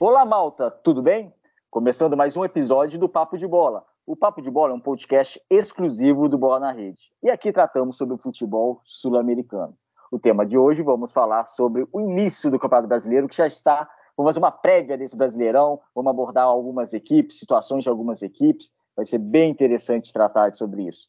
Olá, malta, tudo bem? Começando mais um episódio do Papo de Bola. O Papo de Bola é um podcast exclusivo do Bola na Rede. E aqui tratamos sobre o futebol sul-americano. O tema de hoje vamos falar sobre o início do Campeonato Brasileiro, que já está. Vamos fazer uma prévia desse Brasileirão, vamos abordar algumas equipes, situações de algumas equipes. Vai ser bem interessante tratar sobre isso.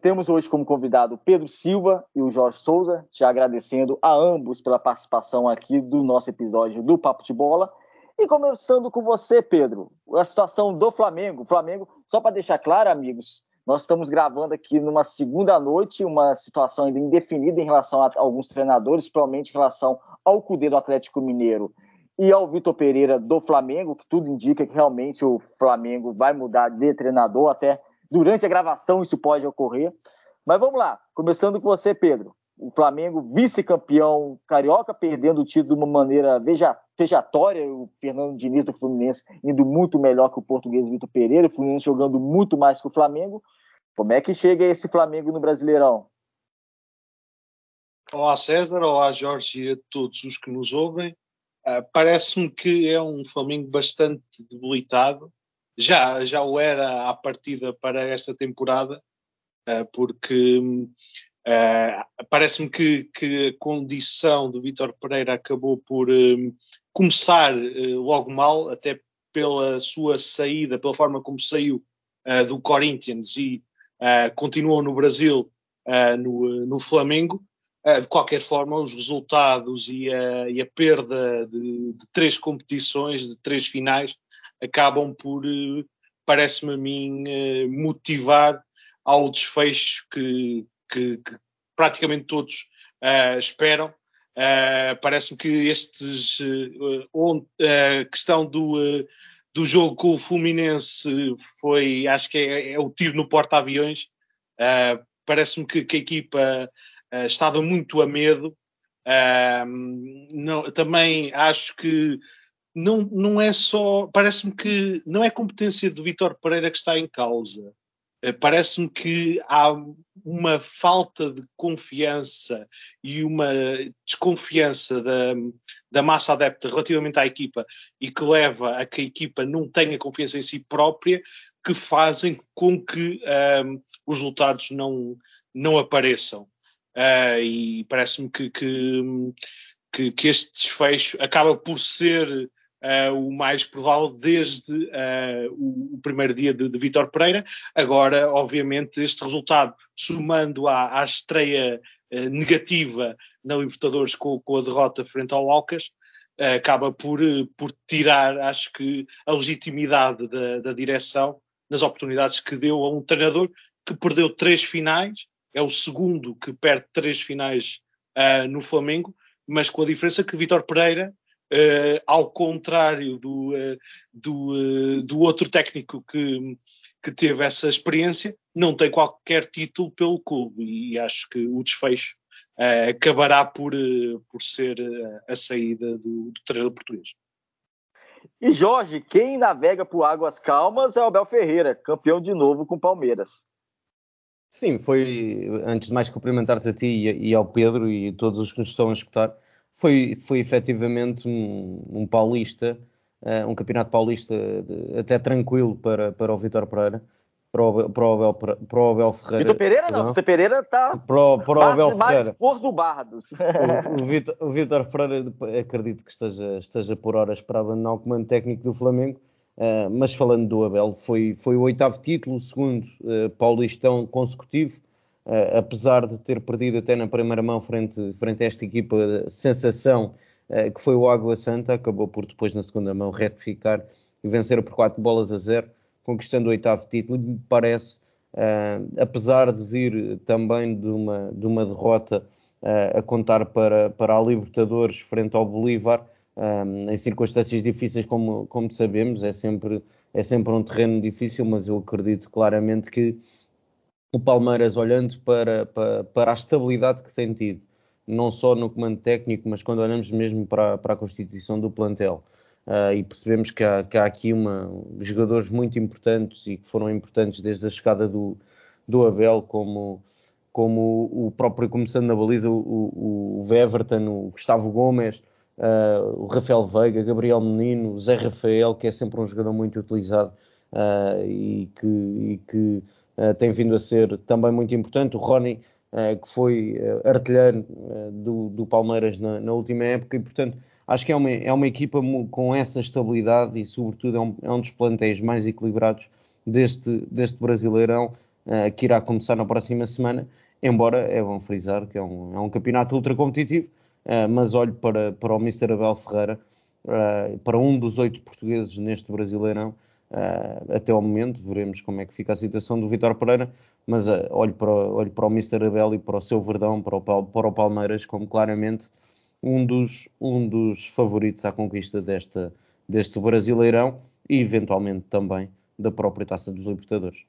Temos hoje como convidado Pedro Silva e o Jorge Souza, já agradecendo a ambos pela participação aqui do nosso episódio do Papo de Bola. E começando com você, Pedro, a situação do Flamengo. Flamengo, só para deixar claro, amigos, nós estamos gravando aqui numa segunda noite, uma situação ainda indefinida em relação a alguns treinadores, provavelmente em relação ao Cudê do Atlético Mineiro e ao Vitor Pereira do Flamengo, que tudo indica que realmente o Flamengo vai mudar de treinador até durante a gravação isso pode ocorrer. Mas vamos lá, começando com você, Pedro. O Flamengo, vice-campeão carioca, perdendo o título de uma maneira vejatória. O Fernando Diniz do Fluminense indo muito melhor que o português Vitor Pereira, o Fluminense jogando muito mais que o Flamengo. Como é que chega esse Flamengo no Brasileirão? Olá César, olá Jorge e a todos os que nos ouvem. Uh, Parece-me que é um Flamengo bastante debilitado, já, já o era à partida para esta temporada, uh, porque uh, parece-me que, que, a condição de Vítor Pereira acabou por um, começar logo mal, até pela sua saída, pela forma como saiu do Corinthians e continuou no Brasil, no, no Flamengo. de qualquer forma, os resultados e a, e a perda de, de três competições, de três finais, acabam por, eh, parece-me a mim, eh, motivar ao desfecho que, que, que praticamente todos uh, esperam. Uh, parece-me que estes uh, a questão do, do jogo com o Fluminense foi, acho que é, é o tiro no porta-aviões. parece-me que, que, a equipa estava muito a medo. Não, também acho que não, não é só. Parece-me que não é competência de Vitor Pereira que está em causa. Eh, parece-me que há uma falta de confiança e uma desconfiança da, da massa adepta relativamente à equipa e que leva a que a equipa não tenha confiança em si própria, que fazem com que um, ehm, os resultados não, não apareçam. Uh, e parece-me que, que, que, este desfecho acaba por ser uh, o mais provável desde uh, o, o, primeiro dia de, de Vítor Pereira. Agora, obviamente, este resultado, somando à, à estreia uh, negativa na Libertadores com, com, a derrota frente ao Alcas, acaba por, por tirar, acho que, a legitimidade da, da direção nas oportunidades que deu a um treinador que perdeu três finais, é o segundo que perde três finais no Flamengo, mas com a diferença que Vitor Pereira Uh, ao contrário do, uh, do, uh, do, outro técnico que, que teve essa experiência, não tem qualquer título pelo clube e acho que o desfecho acabará por, por ser a saída do, do treinador português. E Jorge, quem navega por águas calmas é o Abel Ferreira, campeão de novo com Palmeiras. Sim, foi, antes de mais cumprimentar-te a ti e, e ao Pedro e todos os que nos estão a escutar, foi, foi efetivamente um, um paulista, uh, um campeonato paulista de, até tranquilo para, para o Vitor Pereira. Para o, para, o Abel, para o Abel Ferreira. Vitor Pereira não, Vitor Pereira está para, para o Abel Ferreira. por do Bardos. O, o, Vitor, o Vitor Pereira acredito que esteja, esteja por horas para abandonar o comando técnico do Flamengo, uh, mas falando do Abel, foi, foi o oitavo título, o segundo uh, paulistão consecutivo, Uh, apesar de ter perdido até na primeira mão frente, frente a esta equipa, sensação uh, que foi o Água Santa, acabou por depois na segunda mão retificar e vencer por 4 bolas a 0, conquistando o oitavo título. Me parece, uh, apesar de vir também de uma, de uma derrota a contar para, para a Libertadores frente ao Bolívar, em circunstâncias difíceis, como, como sabemos, é sempre, é sempre um terreno difícil, mas eu acredito claramente que o Palmeiras, olhando para, para, para, a estabilidade que tem tido, não só no comando técnico, mas quando olhamos mesmo para, para a constituição do plantel, uh, e percebemos que há, que há aqui uma, jogadores muito importantes e que foram importantes desde a chegada do, do Abel, como, como o próprio começando na baliza, o, o, o Everton, o Gustavo Gomes, uh, o Rafael Veiga, Gabriel Menino, Zé Rafael, que é sempre um jogador muito utilizado uh, e que, e que tem vindo a ser também muito importante. O Rony, que foi artilheiro do, do, Palmeiras na, na, última época, e portanto acho que é uma, é uma equipa com essa estabilidade e, sobretudo, é um, é um dos plantéis mais equilibrados deste, deste Brasileirão que irá começar na próxima semana. Embora é bom frisar que é um, é um campeonato ultra competitivo, mas olho para, para o Mr. Abel Ferreira, para um dos oito portugueses neste Brasileirão, uh, até ao momento, veremos como é que fica a situação do Vitor Pereira, mas olho, para, olho para o Mr. Abel e para o seu Verdão, para o, para o Palmeiras, como claramente um dos, um dos favoritos à conquista desta, deste Brasileirão e eventualmente também da própria Taça dos Libertadores.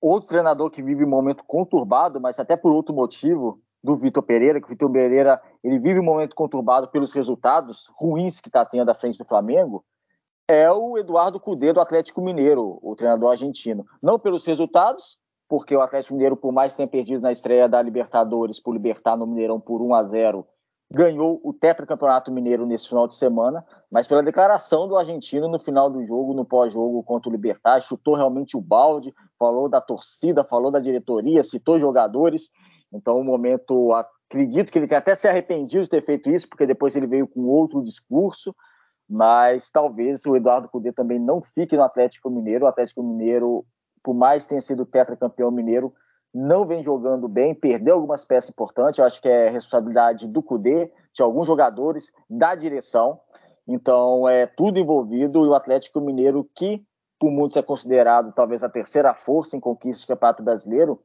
Outro treinador que vive um momento conturbado, mas até por outro motivo, do Vitor Pereira, que o Vitor Pereira ele vive um momento conturbado pelos resultados ruins que está tendo à frente do Flamengo, é o Eduardo Cudê do Atlético Mineiro, o treinador argentino. Não pelos resultados, porque o Atlético Mineiro, por mais que tenha perdido na estreia da Libertadores por Libertar no Mineirão por 1 a 0 ganhou o tetracampeonato mineiro nesse final de semana, mas pela declaração do argentino no final do jogo, no pós-jogo contra o Libertar, chutou realmente o balde, falou da torcida, falou da diretoria, citou jogadores. Então, o um momento, acredito que ele até se arrependido de ter feito isso, porque depois ele veio com outro discurso, mas talvez o Eduardo Cudê também não fique no Atlético Mineiro. O Atlético Mineiro, por mais tenha sido tetracampeão mineiro, não vem jogando bem, perdeu algumas peças importantes. Eu acho que é responsabilidade do CUDE, de alguns jogadores, da direção. Então, é tudo envolvido. E o Atlético Mineiro, que por muitos é considerado talvez a terceira força em conquista do Campeonato Brasileiro,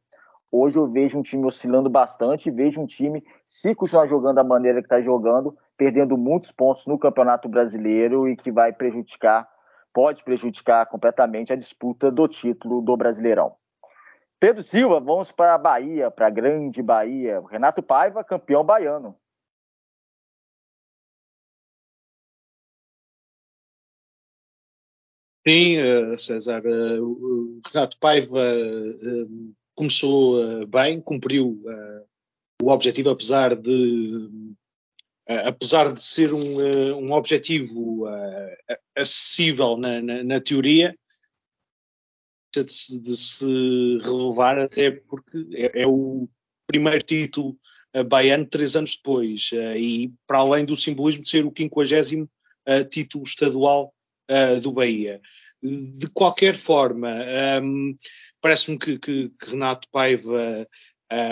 hoje eu vejo um time oscilando bastante. Vejo um time, se continuar jogando da maneira que está jogando, perdendo muitos pontos no Campeonato Brasileiro e que vai prejudicar, pode prejudicar completamente a disputa do título do Brasileirão. Pedro Silva, vamos para a Bahia, para a grande Bahia. Renato Paiva, campeão baiano. Sim, eh, César, eh, o Renato Paiva eh, começou bem, cumpriu o objetivo, apesar de apesar de ser um, um objetivo acessível na, na, na teoria, de se, de se renovar, até porque é, é o primeiro título baiano três anos depois, e para além do simbolismo de ser o 50 uh, título estadual do Bahia. De qualquer forma, um, parece-me que, que, que, Renato Paiva,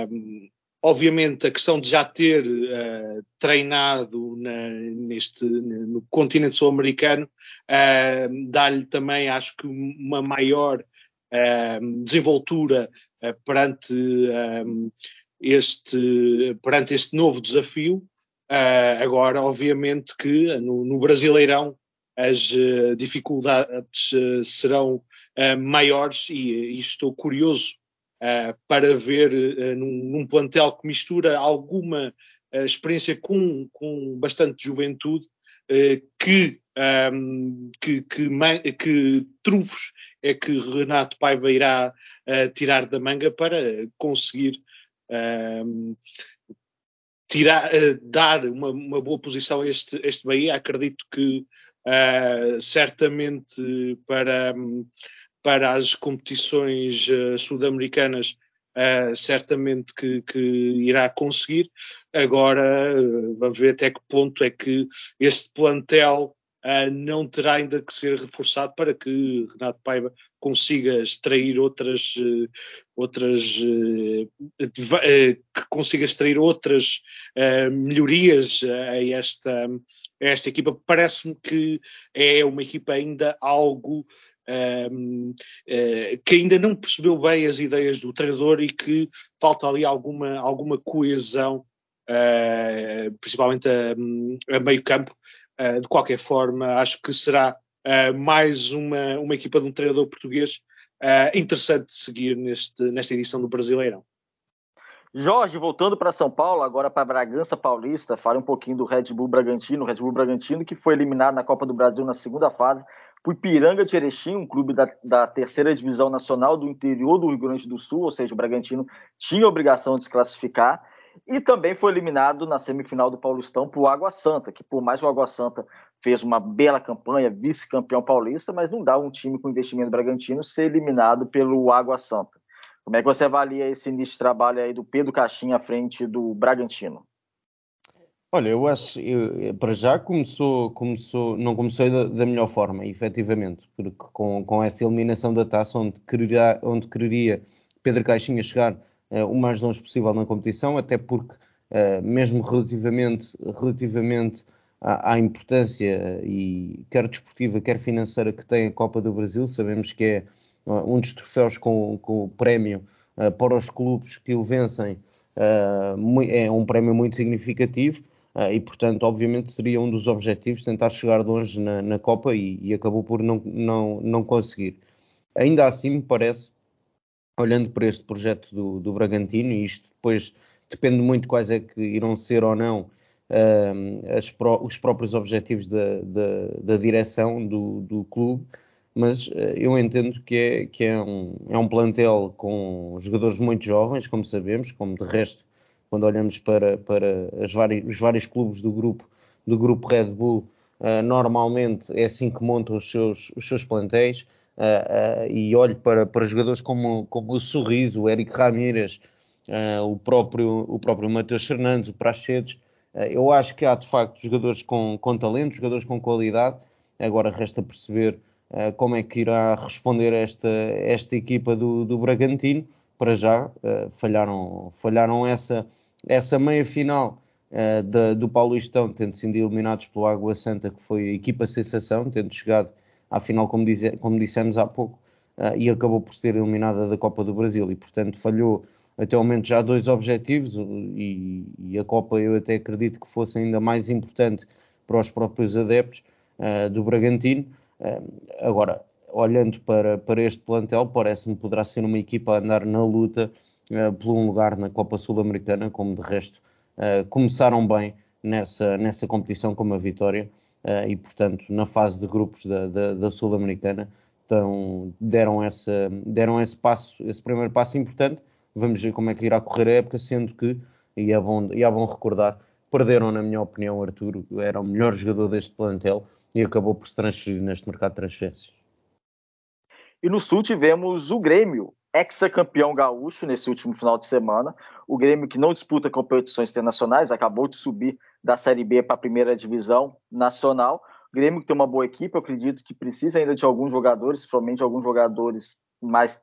um, obviamente, a questão de já ter uh, treinado na, neste, no continente sul-americano uh, dá-lhe também, acho que, uma maior Ehm, desenvoltura eh, perante este, perante este novo desafio. Eh, agora, obviamente que no, no Brasileirão as dificuldades serão maiores e, e, estou curioso para ver num, num, plantel que mistura alguma experiência com, com bastante juventude que, um, ehm, que, que, que, trunfos é que Renato Paiva irá uh, tirar da manga para conseguir uh, tirar, uh, dar uma, uma, boa posição a este, este Bahia. Acredito que eh, certamente para, para as competições sul-americanas Uh, certamente que, que, irá conseguir. Agora, uh, vamos ver até que ponto é que este plantel uh, não terá ainda que ser reforçado para que Renato Paiva consiga extrair outras, uh, outras uh, que consiga extrair outras melhorias a esta, a esta equipa. Parece-me que é uma equipa ainda algo que ainda não percebeu bem as ideias do treinador e que falta ali alguma, alguma coesão, principalmente a, a meio campo, Uh, de qualquer forma, acho que será mais uma, uma equipa de um treinador português interessante de seguir neste, nesta edição do Brasileirão. Jorge, voltando para São Paulo, agora para Bragança Paulista, fale um pouquinho do Red Bull Bragantino. Red Bull Bragantino que foi eliminado na Copa do Brasil na segunda fase por Piranga de Erechim, um clube da, da, terceira divisão nacional do interior do Rio Grande do Sul, ou seja, o Bragantino tinha a obrigação de se classificar E também foi eliminado na semifinal do Paulistão por Água Santa, que por mais o Água Santa fez uma bela campanha, vice-campeão paulista, mas não dá um time com investimento bragantino ser eliminado pelo Água Santa. Como é que você avalia esse início de trabalho aí do Pedro Caixinha à frente do Bragantino? Olha, eu acho, eu, para já começou, começou, não começou da, da, melhor forma, efetivamente, porque com, com essa eliminação da taça, onde quereria, onde quereria Pedro Caixinha chegar uh, o mais longe possível na competição, até porque, uh, mesmo relativamente, relativamente à, à, importância, e quer desportiva, quer financeira, que tem a Copa do Brasil, sabemos que é uh, um dos troféus com, com o prémio para os clubes que o vencem, é um prémio muito significativo. Uh, e, portanto, obviamente seria um dos objetivos tentar chegar longe na, na Copa e, e, acabou por não, não, não conseguir. Ainda assim, me parece olhando para este projeto do, do Bragantino, e isto depois depende muito quais é que irão ser ou não uh, pro, os próprios objetivos da, da, da direção do, do, clube, mas uh, eu entendo que, é, que é, um, é um plantel com jogadores muito jovens, como sabemos, como de resto, quando olhamos para, para os vários clubes do grupo, do grupo Red Bull, uh, normalmente é assim que montam os seus, os seus plantéis. Uh, e olho para, para jogadores como, como o Sorriso, o Eric Ramírez, o próprio, o próprio Matheus Fernandes, o Prachedes, eu acho que há de facto jogadores com, com talento, jogadores com qualidade, agora resta perceber como é que irá responder esta, esta equipa do, do Bragantino, para já falharam, falharam essa, essa meia final uh, do Paulistão, tendo sido eliminados pelo Água Santa, que foi a equipa sensação, tendo chegado afinal, como, dize, como dissemos há pouco, uh, e acabou por ser eliminada da Copa do Brasil e, portanto, falhou até o momento já dois objetivos e, e, a Copa eu até acredito que fosse ainda mais importante para os próprios adeptos uh, do Bragantino. Agora, olhando para, para este plantel, parece-me poderá ser uma equipa a andar na luta por um lugar na Copa Sul-Americana, como de resto começaram bem nessa, nessa competição com uma vitória uh, e, portanto, na fase de grupos da, da, da Sul-Americana, então, deram, essa, deram esse passo, esse primeiro passo importante. Vamos ver como é que irá correr a época, sendo que, e é bom, e é bom recordar, perderam, na minha opinião, Arturo, era o melhor jogador deste plantel e acabou por se transferir neste mercado de transferências. E no Sul tivemos o Grêmio, ex-campeão gaúcho nesse último final de semana. O Grêmio que não disputa competições internacionais, acabou de subir da Série B para a primeira divisão nacional. O Grêmio que tem uma boa equipe, eu acredito que precisa ainda de alguns jogadores, principalmente alguns jogadores mais.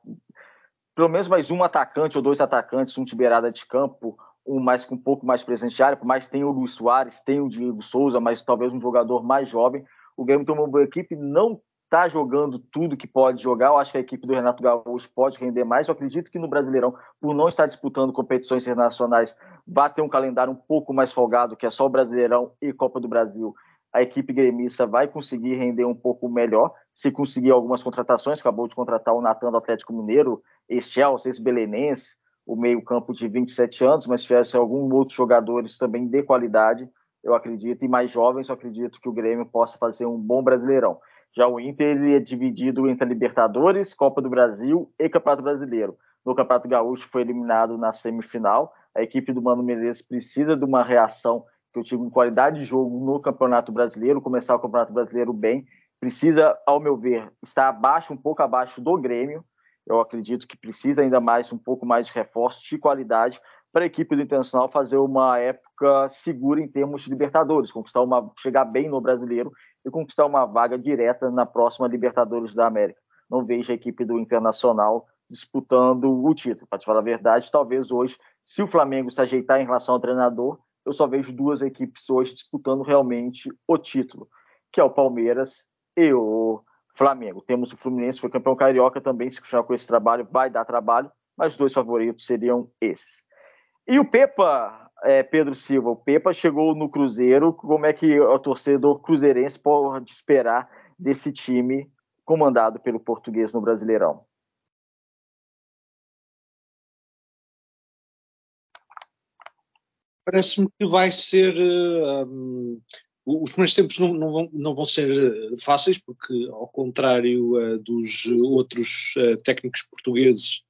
Pelo menos mais um atacante ou dois atacantes, um de beirada de campo, um mais com um pouco mais presenciário, por mais tem o Luiz Soares, tem o Diego Souza, mas talvez um jogador mais jovem. O Grêmio tem uma boa equipe, não está jogando tudo que pode jogar. Eu acho que a equipe do Renato Gaúcho pode render mais. Eu acredito que no Brasileirão, por não estar disputando competições internacionais, vai ter um calendário um pouco mais folgado, que é só o Brasileirão e Copa do Brasil. A equipe gremista vai conseguir render um pouco melhor se conseguir algumas contratações. Acabou de contratar o Natan do Atlético Mineiro, Chelsea, esse Belenense, o meio-campo de 27 anos, mas se tivesse alguns outros jogadores também de qualidade, eu acredito, e mais jovens, eu acredito que o Grêmio possa fazer um bom Brasileirão. Já o Inter ele é dividido entre Libertadores, Copa do Brasil e Campeonato Brasileiro. No Campeonato Gaúcho foi eliminado na semifinal. A equipe do Mano Menezes precisa de uma reação que eu tive em qualidade de jogo no Campeonato Brasileiro, começar o Campeonato Brasileiro bem. Precisa, ao meu ver, estar abaixo, um pouco abaixo do Grêmio. Eu acredito que precisa ainda mais, um pouco mais de reforço de qualidade para a equipe do Internacional fazer uma época segura em termos de Libertadores, conquistar uma, chegar bem no Brasileiro e conquistar uma vaga direta na próxima Libertadores da América. Não vejo a equipe do Internacional disputando o título. Para te falar a verdade, talvez hoje, se o Flamengo se ajeitar em relação ao treinador, eu só vejo duas equipes hoje disputando realmente o título, que é o Palmeiras e o Flamengo. Temos o Fluminense, foi campeão carioca também, se continuar com esse trabalho, vai dar trabalho, mas os dois favoritos seriam esses. E o Pepa, é, Pedro Silva, o Pepa chegou no Cruzeiro. Como é que o torcedor cruzeirense pode esperar desse time comandado pelo português no Brasileirão? Parece-me que vai ser. Um, os primeiros tempos não, não, vão, não, vão, ser eh, fáceis, porque, ao contrário uh, dos outros uh, técnicos portugueses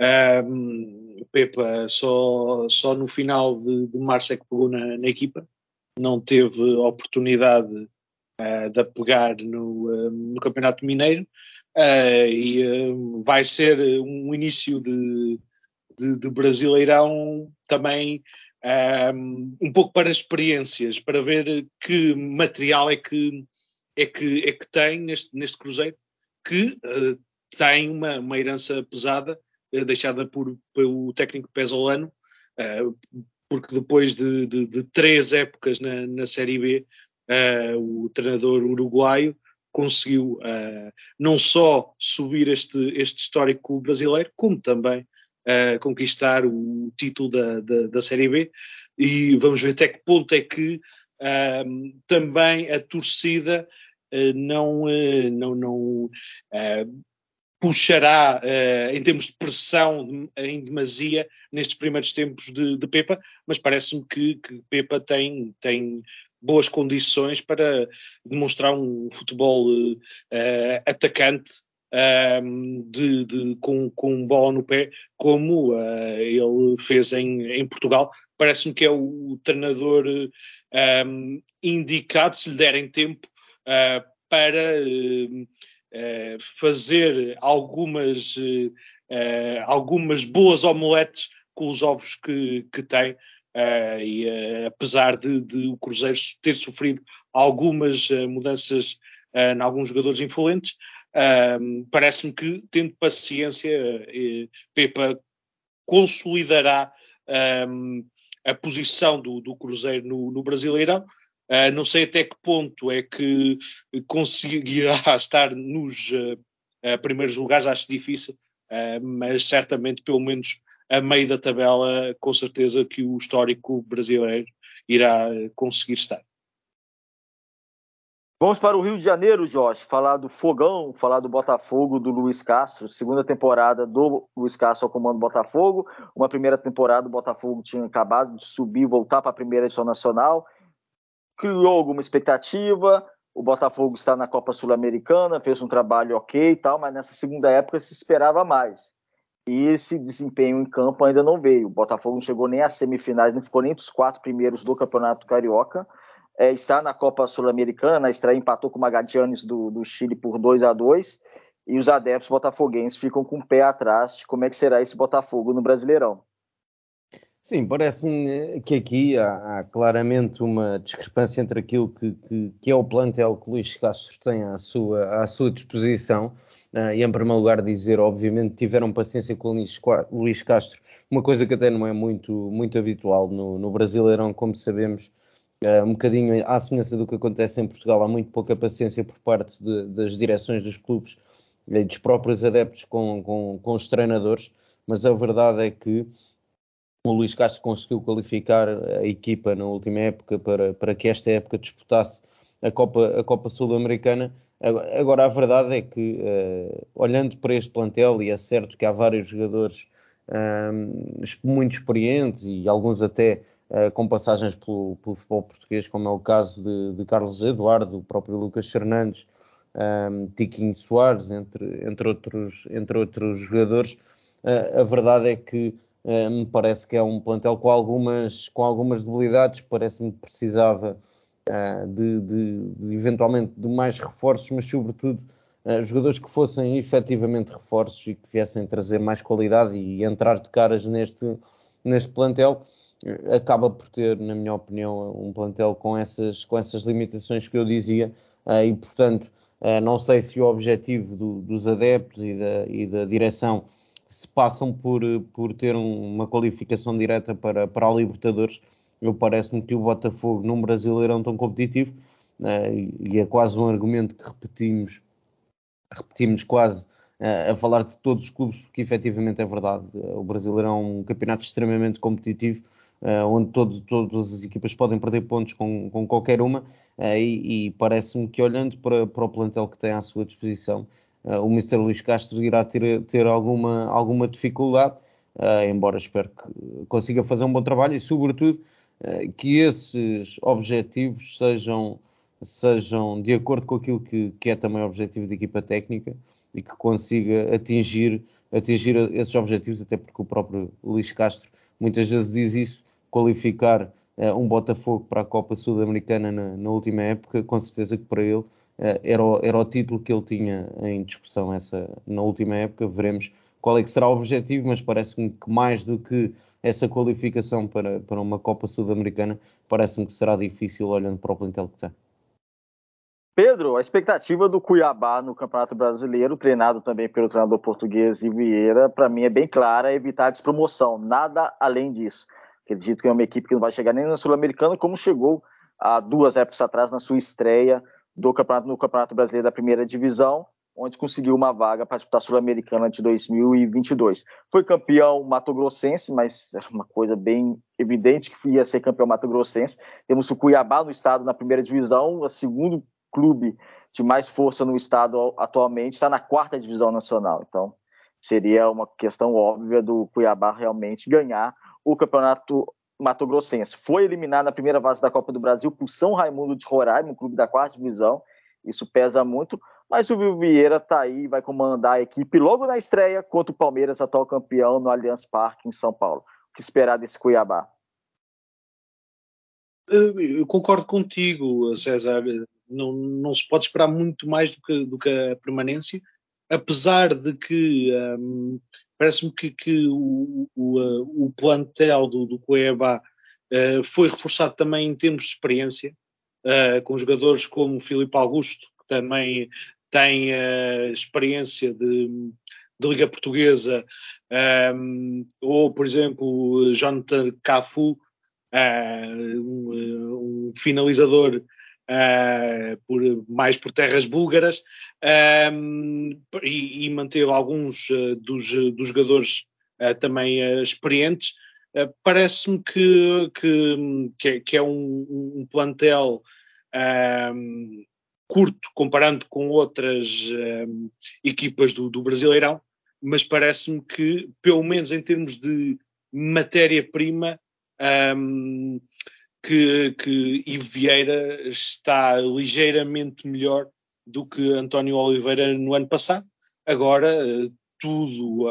um, Pepa só, só no final de, de março é que pegou na, na equipa, não teve oportunidade uh, de pegar no, uh, no Campeonato Mineiro. Uh, e vai ser um início de, de, de Brasileirão também um, pouco para experiências, para ver que material é que, é que, é que tem neste, neste Cruzeiro, que tem uma, uma herança pesada deixada por, pelo técnico pesolano, porque depois de, de, de três épocas na, na Série B, uh, o treinador uruguaio conseguiu uh, não só subir este, este histórico brasileiro, como também uh, conquistar o título da, da, da, Série B. E vamos ver até que ponto é que também a torcida não, não, não puxará uh, em termos de pressão em demasia nestes primeiros tempos de, de Pepa, mas parece-me que, que, Pepa tem, tem boas condições para demonstrar um futebol uh, atacante uh, de, de, com, com bola no pé, como ele fez em, em Portugal. Parece-me que é o, treinador indicado, se lhe derem tempo, para eh, fazer algumas, uh, algumas boas omeletes com os ovos que, que tem. E apesar de, de, o Cruzeiro ter sofrido algumas mudanças em alguns jogadores influentes, parece-me que, tendo paciência, Pepa consolidará a posição do, do Cruzeiro no, no Brasileirão Uh, não sei até que ponto é que conseguirá estar nos uh, primeiros lugares, acho difícil, mas certamente, pelo menos a meio da tabela, com certeza que o histórico brasileiro irá conseguir estar. Vamos para o Rio de Janeiro, Jorge, falar do Fogão, falar do Botafogo, do Luiz Castro. Segunda temporada do Luiz Castro ao comando do Botafogo. Uma primeira temporada, o Botafogo tinha acabado de subir, voltar para a primeira edição nacional criou alguma expectativa. O Botafogo está na Copa Sul-Americana, fez um trabalho ok e tal, mas nessa segunda época se esperava mais. E esse desempenho em campo ainda não veio. O Botafogo não chegou nem às semifinais, não ficou nem entre os quatro primeiros do Campeonato Carioca. É, está na Copa Sul-Americana, a estreia empatou com o Magadianes do, do Chile por 2 a 2 e os adeptos botafoguenses ficam com o pé atrás de como é que será esse Botafogo no Brasileirão. Sim, parece-me que aqui há, há, claramente uma discrepância entre aquilo que, que, que, é o plantel que Luís Castro tem à sua, à sua disposição. Uh, e em primeiro lugar dizer, obviamente, tiveram paciência com o Luís Castro, uma coisa que até não é muito, muito habitual no, no Brasileirão, como sabemos, uh, um bocadinho à semelhança do que acontece em Portugal, há muito pouca paciência por parte de, das direções dos clubes e dos próprios adeptos com, com, com os treinadores, mas a verdade é que o Luís Castro conseguiu qualificar a equipa na última época para, para que esta época disputasse a Copa, a Copa Sul-Americana. Agora, a verdade é que, uh, olhando para este plantel, e é certo que há vários jogadores uh, muito experientes e alguns até uh, com passagens pelo, pelo, futebol português, como é o caso de, de Carlos Eduardo, o próprio Lucas Fernandes, um, Tiquinho Soares, entre, entre, outros, entre outros jogadores, a verdade é que me parece que é um plantel com algumas, com algumas debilidades, parece-me que precisava uh, de, de, de, eventualmente de mais reforços, mas sobretudo uh, jogadores que fossem efetivamente reforços e que viessem trazer mais qualidade e entrar de caras neste, neste plantel. Acaba por ter, na minha opinião, um plantel com essas, com essas limitações que eu dizia, e portanto, não sei se o objetivo do, dos adeptos e da, e da direção se passam por, por ter um, uma qualificação direta para, para a Libertadores. Eu parece-me que o Botafogo num brasileirão tão competitivo, uh, e é quase um argumento que repetimos, repetimos quase uh, a falar de todos os clubes, porque efetivamente é verdade. Uh, o brasileirão é um campeonato extremamente competitivo, onde todo, todas as equipas podem perder pontos com, com qualquer uma, e, e parece-me que olhando para, para o plantel que tem à sua disposição, o Mr. Luís Castro irá ter, ter alguma, alguma dificuldade, uh, embora espero que consiga fazer um bom trabalho e, sobretudo, uh, que esses objetivos sejam, sejam de acordo com aquilo que, que é também o objetivo da equipa técnica e que consiga atingir atingir esses objetivos, até porque o próprio Luís Castro muitas vezes diz isso, qualificar um Botafogo para a Copa Sul-Americana na, na, última época, com certeza que para ele era, o, era o título que ele tinha em discussão essa, na última época, veremos qual é que será o objetivo, mas parece-me que mais do que essa qualificação para, para uma Copa Sul-Americana, parece-me que será difícil olhando para o plantel que tem. Pedro, a expectativa do Cuiabá no Campeonato Brasileiro, treinado também pelo treinador português Vieira, para mim é bem clara, é evitar a despromoção, nada além disso. Acredito que é uma equipe que não vai chegar nem na Sul-Americana, como chegou há duas épocas atrás na sua estreia do campeonato, no Campeonato Brasileiro da Primeira Divisão, onde conseguiu uma vaga para disputar a Sul-Americana de 2022. Foi campeão mato-grossense, mas é uma coisa bem evidente que ia ser campeão mato-grossense. Temos o Cuiabá no estado na primeira divisão, o segundo clube de mais força no estado atualmente, está na quarta divisão nacional. Então, seria uma questão óbvia do Cuiabá realmente ganhar o campeonato Mato Grossense. Foi eliminado na primeira fase da Copa do Brasil por São Raimundo de Roraima, um clube da quarta divisão. Isso pesa muito, mas o Vieira está aí, vai comandar a equipe logo na estreia contra o Palmeiras, atual campeão no Allianz Parque em São Paulo. O que esperar desse Cuiabá? Eu concordo contigo, César não, não se pode esperar muito mais do que, do que a permanência, apesar de que um, parece-me que, que o, o, o, plantel do, do uh, foi reforçado também em termos de experiência, uh, com jogadores como Filipe Augusto, que também tem uh, experiência de, de Liga Portuguesa, um, ou, por exemplo, Jonathan Cafu, um, um finalizador uh, por, mais por terras búlgaras um, e, e, manteve alguns uh, dos, dos, jogadores uh, também experientes. Parece-me que, que, que, é, que, é, um, um plantel um, curto comparando com outras equipas do, do Brasileirão, mas parece-me que, pelo menos em termos de matéria-prima, um, que, que Ivo Vieira está ligeiramente melhor do que António Oliveira no ano passado. Agora tudo,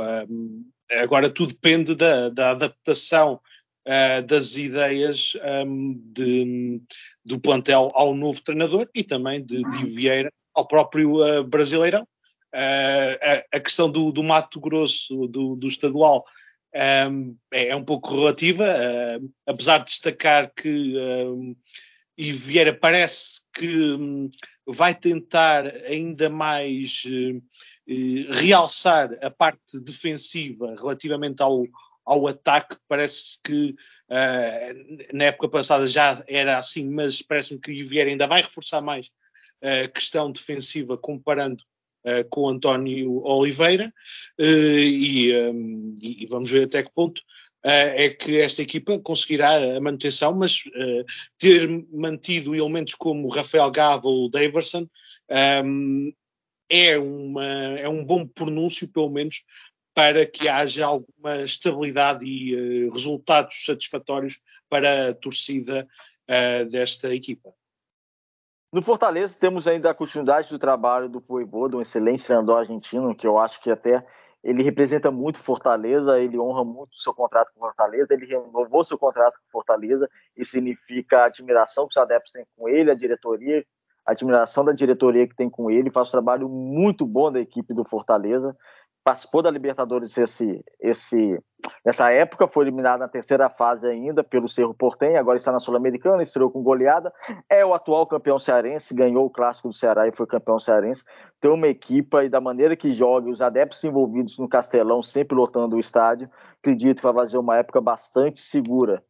agora tudo depende da, da adaptação uh, das ideias um, de, do plantel ao novo treinador e também de, de Vieira ao próprio uh, Brasileirão. A, questão do, do Mato Grosso, do, do estadual, um, é, é, um pouco relativa, uh, apesar de destacar que um, e Vieira parece que um, vai tentar ainda mais uh, realçar a parte defensiva relativamente ao, ao ataque. Parece que uh, na época passada já era assim, mas parece-me que Vieira ainda vai reforçar mais a questão defensiva comparando uh, com António Oliveira uh, e, um, e, vamos ver até que ponto uh, é que esta equipa conseguirá a manutenção, mas ter mantido elementos como Rafael Gava ou Daverson um, é, uma, é um bom pronúncio, pelo menos, para que haja alguma estabilidade e resultados satisfatórios para a torcida desta equipa. No Fortaleza temos ainda a continuidade do trabalho do Voivoda, um excelente treinador argentino, que eu acho que até ele representa muito Fortaleza, ele honra muito seu contrato com Fortaleza, ele renovou seu contrato com Fortaleza, e significa a admiração que os adeptos têm com ele, a diretoria, a admiração da diretoria que tem com ele, faz um trabalho muito bom da equipe do Fortaleza, participou da Libertadores esse, esse, nessa época, foi eliminado na terceira fase ainda pelo Cerro Portem, agora está na Sul-Americana, estreou com goleada, é o atual campeão cearense, ganhou o Clássico do Ceará e foi campeão cearense, tem uma equipa e da maneira que joga, os adeptos envolvidos no Castelão, sempre lotando o estádio, acredito que vai fazer uma época bastante segura.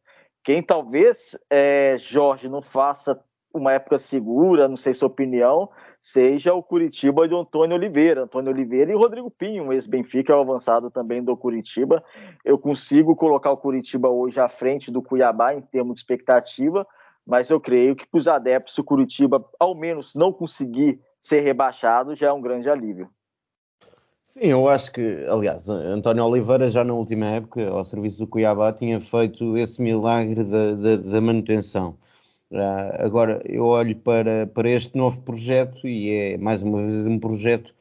Quem talvez, é, Jorge, não faça uma época segura, não sei sua opinião, seja o Curitiba de Antônio Oliveira, Antônio Oliveira e Rodrigo Pinho, um ex-Benfica, é avançado também do Curitiba. Eu consigo colocar o Curitiba hoje à frente do Cuiabá em termos de expectativa, mas eu creio que para os adeptos, o Curitiba, ao menos, não conseguir ser rebaixado, já é um grande alívio. Sim, eu acho que, aliás, António Oliveira já na última época, ao serviço do Cuiabá, tinha feito esse milagre da, da, da manutenção. Agora, eu olho para, para este novo projeto e é mais uma vez um projeto,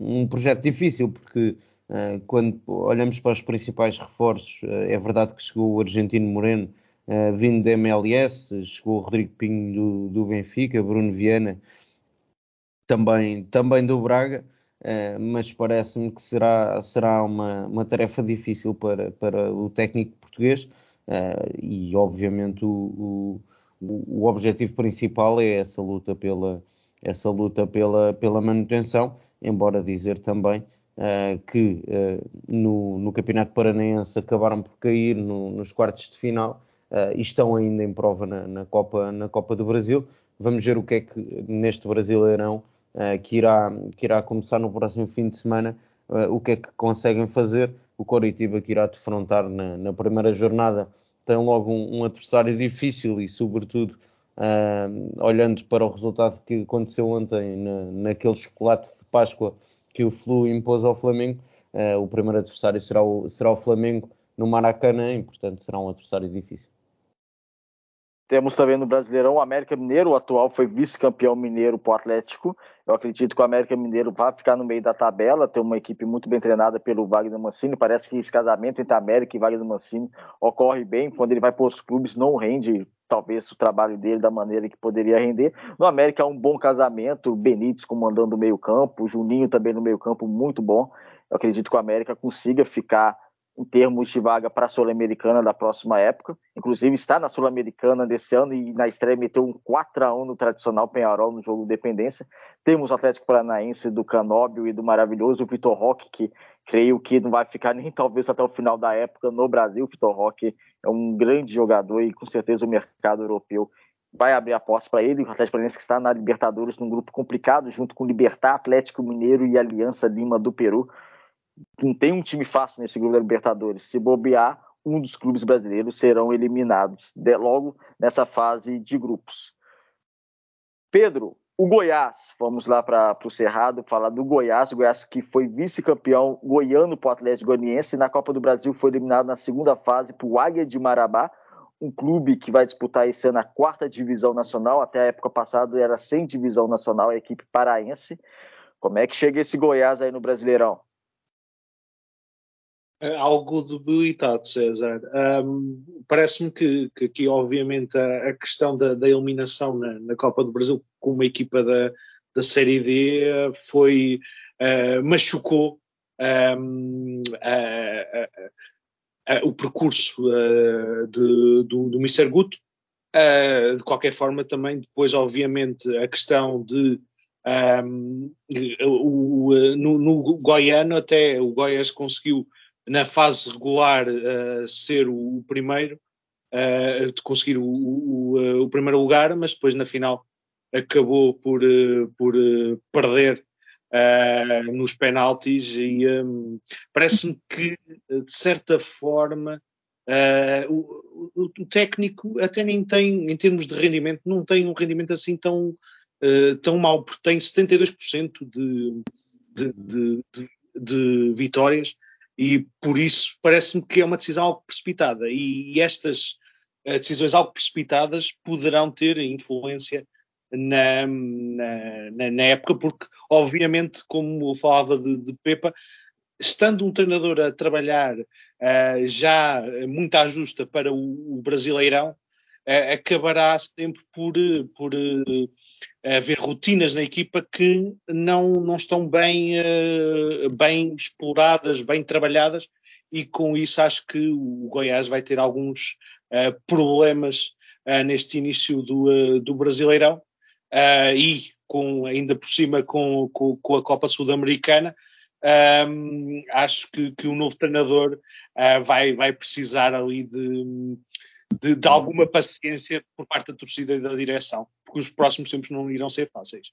um projeto difícil, porque Uh, quando olhamos para os principais reforços, uh, é verdade que chegou o argentino Moreno, uh, vindo da MLS, chegou o Rodrigo Pinho do, do Benfica, Bruno Viana, também, também do Braga, mas parece-me que será, será uma, uma tarefa difícil para, para o técnico português e, obviamente, o, o, o objetivo principal é essa luta pela, essa luta pela, pela manutenção, embora dizer também uh, que uh, no, no, Campeonato Paranaense acabaram por cair no, nos quartos de final uh, e estão ainda em prova na, na, Copa, na Copa do Brasil. Vamos ver o que é que neste Brasileirão que, irá, que irá começar no próximo fim de semana, o que é que conseguem fazer. O Coritiba que irá defrontar na, na primeira jornada tem logo um, um adversário difícil e, sobretudo, Uh, olhando para o resultado que aconteceu ontem na, naquele chocolate de Páscoa que o Flu impôs ao Flamengo, uh, o primeiro adversário será o, será o Flamengo no Maracanã e, portanto, será um adversário difícil. Temos também no Brasileirão o América Mineiro, o atual foi vice-campeão mineiro para o Atlético. Eu acredito que o América Mineiro vai ficar no meio da tabela, tem uma equipe muito bem treinada pelo Wagner Mancini. Parece que esse casamento entre América e Wagner Mancini ocorre bem. Quando ele vai para os clubes, não rende talvez o trabalho dele da maneira que poderia render. No América é um bom casamento, Benítez comandando o meio-campo, Juninho também no meio-campo, muito bom. Eu acredito que o América consiga ficar em termos de vaga para a Sul-Americana da próxima época. Inclusive está na Sul-Americana desse ano e na estreia meteu um 4 a 1 no tradicional Penharol no jogo Dependência. Temos o Atlético Paranaense do Canóbio e do maravilhoso Vitor Roque, que creio que não vai ficar nem talvez até o final da época no Brasil. Vitor Roque é um grande jogador e com certeza o mercado europeu vai abrir a porta para ele. O Atlético Paranaense que está na Libertadores num grupo complicado, junto com Libertar, Atlético Mineiro e Aliança Lima do Peru não tem um time fácil nesse grupo da Libertadores. Se bobear, um dos clubes brasileiros serão eliminados de, logo nessa fase de grupos. Pedro, o Goiás, vamos lá para o Cerrado falar do Goiás, o Goiás que foi vice-campeão goiano para o Atlético Goianiense, na Copa do Brasil foi eliminado na segunda fase para o Águia de Marabá, um clube que vai disputar esse ano a quarta divisão nacional, até a época passada era sem divisão nacional, a equipe paraense. Como é que chega esse Goiás aí no Brasileirão? Algo debilitado, César. Um, Parece-me que, que, aqui, obviamente, a, a questão da, da eliminação na, na, Copa do Brasil com uma equipa da, da Série D foi uh, machucou um, o percurso de, do, do Mr. Guto. De qualquer forma, também depois, obviamente, a questão de um, o, no, no Goiano até o Goiás conseguiu na fase regular uh, ser o, o primeiro, uh, de conseguir o, o, eh, o, primeiro lugar, mas depois na final acabou por, por perder nos penaltis e um, parece-me que de certa forma o, o, técnico até nem tem, em termos de rendimento, não tem um rendimento assim tão, tão mau, porque tem 72% de, de, de, de, de vitórias e por isso parece-me que é uma decisão algo precipitada. E estas uh, decisões algo precipitadas poderão ter influência na, na, na, época, porque obviamente, como eu falava de, de Pepa, estando um treinador a trabalhar uh, já muito à justa para o, o Brasileirão, acabará sempre por, por uh, haver rotinas na equipa que não, não estão bem, uh, bem exploradas, bem trabalhadas, e com isso acho que o Goiás vai ter alguns problemas neste início do, do Brasileirão. e com, ainda por cima com, com, com a Copa Sul-Americana, um, acho que, que o novo treinador uh, vai, vai precisar ali de, de, de, alguma paciência por parte da torcida e da direção, porque os próximos tempos não irão ser fáceis.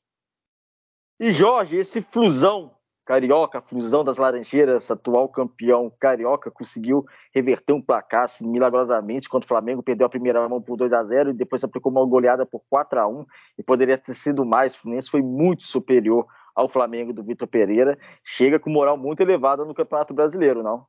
E Jorge, esse flusão carioca, flusão das Laranjeiras, atual campeão carioca, conseguiu reverter um placar assim, milagrosamente contra o Flamengo, perdeu a primeira mão por 2 a 0 e depois aplicou uma goleada por 4 a 1 e poderia ter sido mais. O Fluminense foi muito superior ao Flamengo do Vitor Pereira, chega com moral muito elevada no Campeonato Brasileiro, não?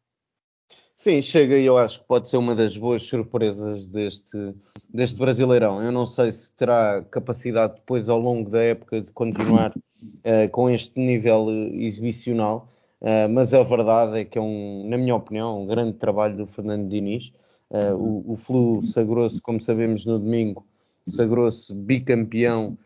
Sim, chega e eu acho que pode ser uma das boas surpresas deste, deste Brasileirão. Eu não sei se terá capacidade depois ao longo da época de continuar uh, com este nível exibicional, Uh, mas a verdade é que é um, na minha opinião, um grande trabalho do Fernando Diniz. Uh, o, o Flu sagrou-se, como sabemos, no domingo, sagrou-se bicampeão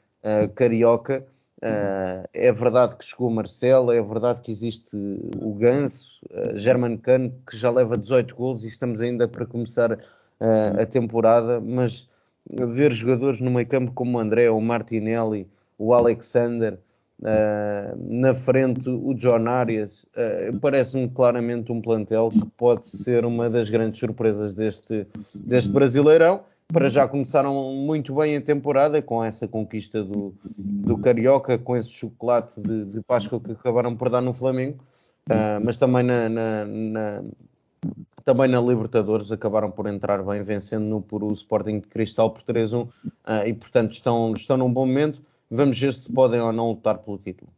uh, é verdade que chegou o Marcelo, é verdade que existe o Ganso, uh, German Cano, que já leva 18 gols e estamos ainda para começar a temporada, mas ver jogadores no meio campo como o André, o Martinelli, o Alexander, Uh, na frente o John Arias uh, parece-me claramente um plantel que pode ser uma das grandes surpresas deste, deste Brasileirão. Para já começaram muito bem a temporada com essa conquista do, do Carioca, com esse chocolate de, de Páscoa que acabaram por dar no Flamengo, uh, mas também na, na, na, também na Libertadores acabaram por entrar bem, vencendo no, por o Sporting de Cristal por 3-1 e portanto estão, estão num bom momento. Vamos ver se podem ou não lutar pelo título.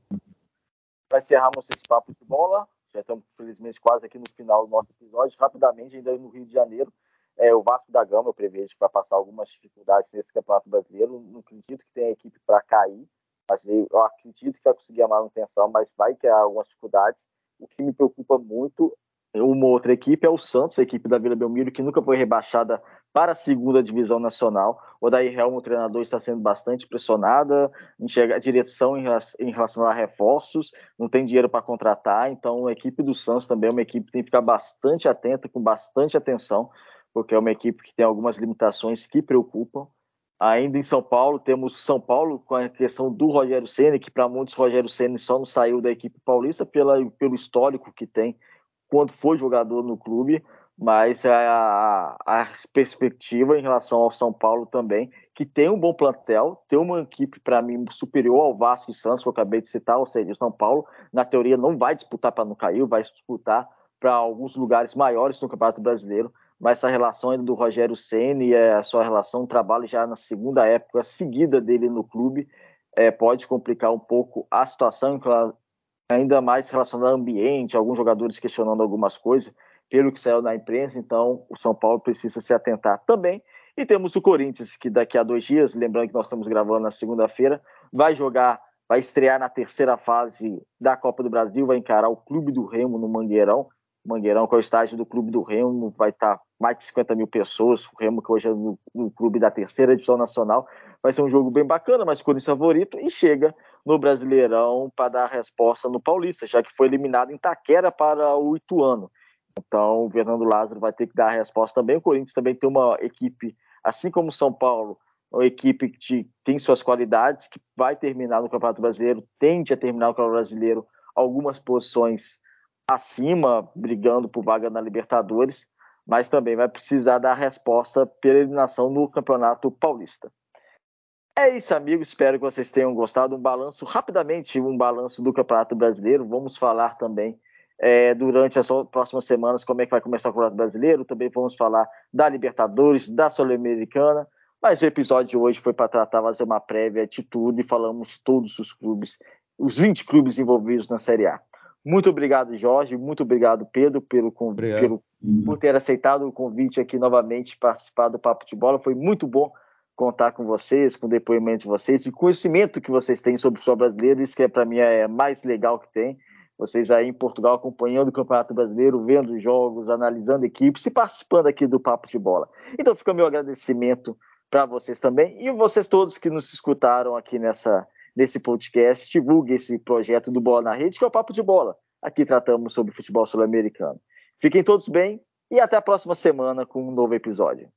Para encerrarmos esse papo de bola, já estamos felizmente quase aqui no final do nosso episódio. Rapidamente, ainda no Rio de Janeiro, é, o Vasco da Gama, eu prevejo que vai passar algumas dificuldades nesse Campeonato Brasileiro. Não acredito que tenha equipe para cair, mas eu acredito que vai conseguir a manutenção, mas vai ter algumas dificuldades. O que me preocupa muito uma outra equipe é o Santos, a equipe da Vila Belmiro, que nunca foi rebaixada para a segunda divisão nacional. O Daí Helmo, o treinador, está sendo bastante pressionada, enxerga a direção em relação a reforços, não tem dinheiro para contratar, então a equipe do Santos também é uma equipe que tem que ficar bastante atenta, com bastante atenção, porque é uma equipe que tem algumas limitações que preocupam. Ainda em São Paulo, temos São Paulo com a questão do Rogério Senna, que para muitos Rogério Senna só não saiu da equipe paulista pela, pelo histórico que tem quando foi jogador no clube, mas a, a, perspectiva em relação ao São Paulo também, que tem um bom plantel, tem uma equipe, para mim, superior ao Vasco e Santos, que eu acabei de citar, ou seja, o São Paulo, na teoria, não vai disputar para não cair, vai disputar para alguns lugares maiores no Campeonato Brasileiro, mas essa relação do Rogério Senna e a sua relação, trabalho já na segunda época seguida dele no clube, é, pode complicar um pouco a situação, ainda mais relacionado ao ambiente, alguns jogadores questionando algumas coisas, pelo que saiu na imprensa, então o São Paulo precisa se atentar também. E temos o Corinthians, que daqui a dois dias, lembrando que nós estamos gravando na segunda-feira, vai jogar, vai estrear na terceira fase da Copa do Brasil, vai encarar o Clube do Remo no Mangueirão. Mangueirão, que é o estádio do Clube do Remo, vai estar mais de 50 mil pessoas. O Remo, que hoje é no, no clube da terceira edição nacional, vai ser um jogo bem bacana, mas o Corinthians favorito e chega no Brasileirão para dar a resposta no Paulista, já que foi eliminado em Taquera para o Ituano. Então, o Fernando Lázaro vai ter que dar a resposta também. O Corinthians também tem uma equipe, assim como o São Paulo, uma equipe que tem suas qualidades, que vai terminar no Campeonato Brasileiro, tende a terminar no Campeonato Brasileiro algumas posições acima, brigando por vaga na Libertadores, mas também vai precisar dar a resposta pela eliminação no Campeonato Paulista. É isso, amigos. Espero que vocês tenham gostado. Um balanço, rapidamente, um balanço do Campeonato Brasileiro. Vamos falar também é, durante as próximas semanas como é que vai começar o Campeonato Brasileiro. Também vamos falar da Libertadores, da Sul-Americana. Mas o episódio de hoje foi para tratar, fazer uma prévia de tudo e falamos todos os clubes, os 20 clubes envolvidos na Série A. Muito obrigado, Jorge. Muito obrigado, Pedro, pelo, obrigado. pelo por ter aceitado o convite aqui novamente participar do Papo de Bola. Foi muito bom contar com vocês, com o depoimento de vocês e conhecimento que vocês têm sobre o futebol brasileiro, isso que é para mim é mais legal que tem. Vocês aí em Portugal acompanhando o Campeonato Brasileiro, vendo jogos, analisando equipes e participando aqui do Papo de Bola. Então fica meu agradecimento para vocês também e vocês todos que nos escutaram aqui nessa nesse podcast, divulgue esse projeto do Bola na Rede, que é o Papo de Bola. Aqui tratamos sobre futebol sul-americano. Fiquem todos bem e até a próxima semana com um novo episódio.